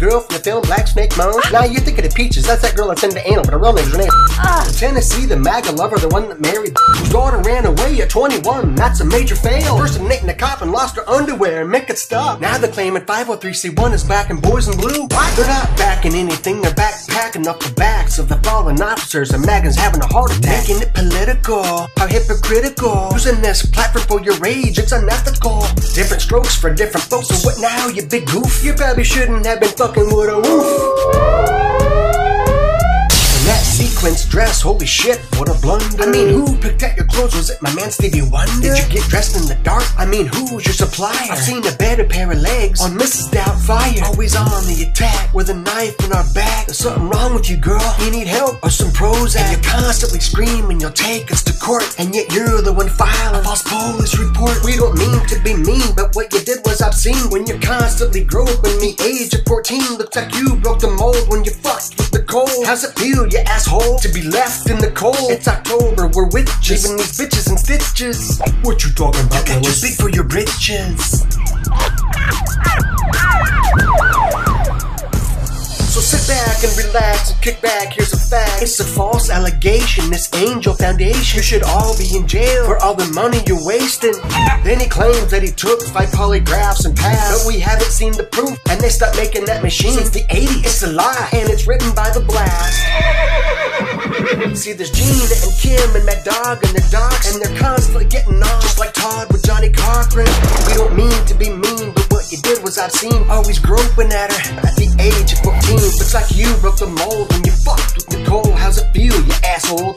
girl from the film Black Snake Moan? Ah. Now you're thinking of Peaches, that's that girl that's into anal, but her real name's Renee. Ah. Tennessee, the MAGA lover, the one that married whose daughter ran away at 21. That's a major fail. Impersonating a cop and lost her underwear and make it stop. Now they're claiming 503c1 is back in boys in blue. What? They're not backing anything, they're backpacking up the backs of the fallen officers and Megan's having a heart attack. Making it political, how hypocritical. Using this platform for your rage, it's unethical. Different strokes for different folks, so what now, you big goof? You probably shouldn't have been fucking with a wolf. Dress, holy shit, what a blunder. I mean, who picked out your clothes? Was it my man Stevie Wonder? Did you get dressed in the dark? I mean, who's your supplier? I've seen a better pair of legs on Mrs. Doubtfire. Always on the attack with a knife in our back. There's something wrong with you, girl. You need help or some Prozac. And you're constantly screaming, you'll take us to court. And yet you're the one filing a false police report. We don't mean to be mean, but what you did was obscene. When you're constantly groping me, age of 14. Looks like you broke the mold when you fucked with Nicole. How's it feel, you asshole, to be left in the cold? It's October, we're witches, leaving these bitches in stitches. What you talking about, you too big for your britches. So sit back and relax and kick back. Here's a fact. It's a false allegation. This angel foundation. You should all be in jail for all the money you're wasting. Then he claims that he took five polygraphs and passed. But we haven't seen the proof. And they stopped making that machine since the 80s. It's a lie. And it's written by the blast. See, there's Gina and Kim and Mad Dog and their docs. And they're constantly getting. Just like Todd with Johnnie Cochran. We don't mean to be mean, but what you did was obscene. Always groping at her at the age of 14. Looks like you broke the mold when you fucked with Nicole. How's it feel, you asshole?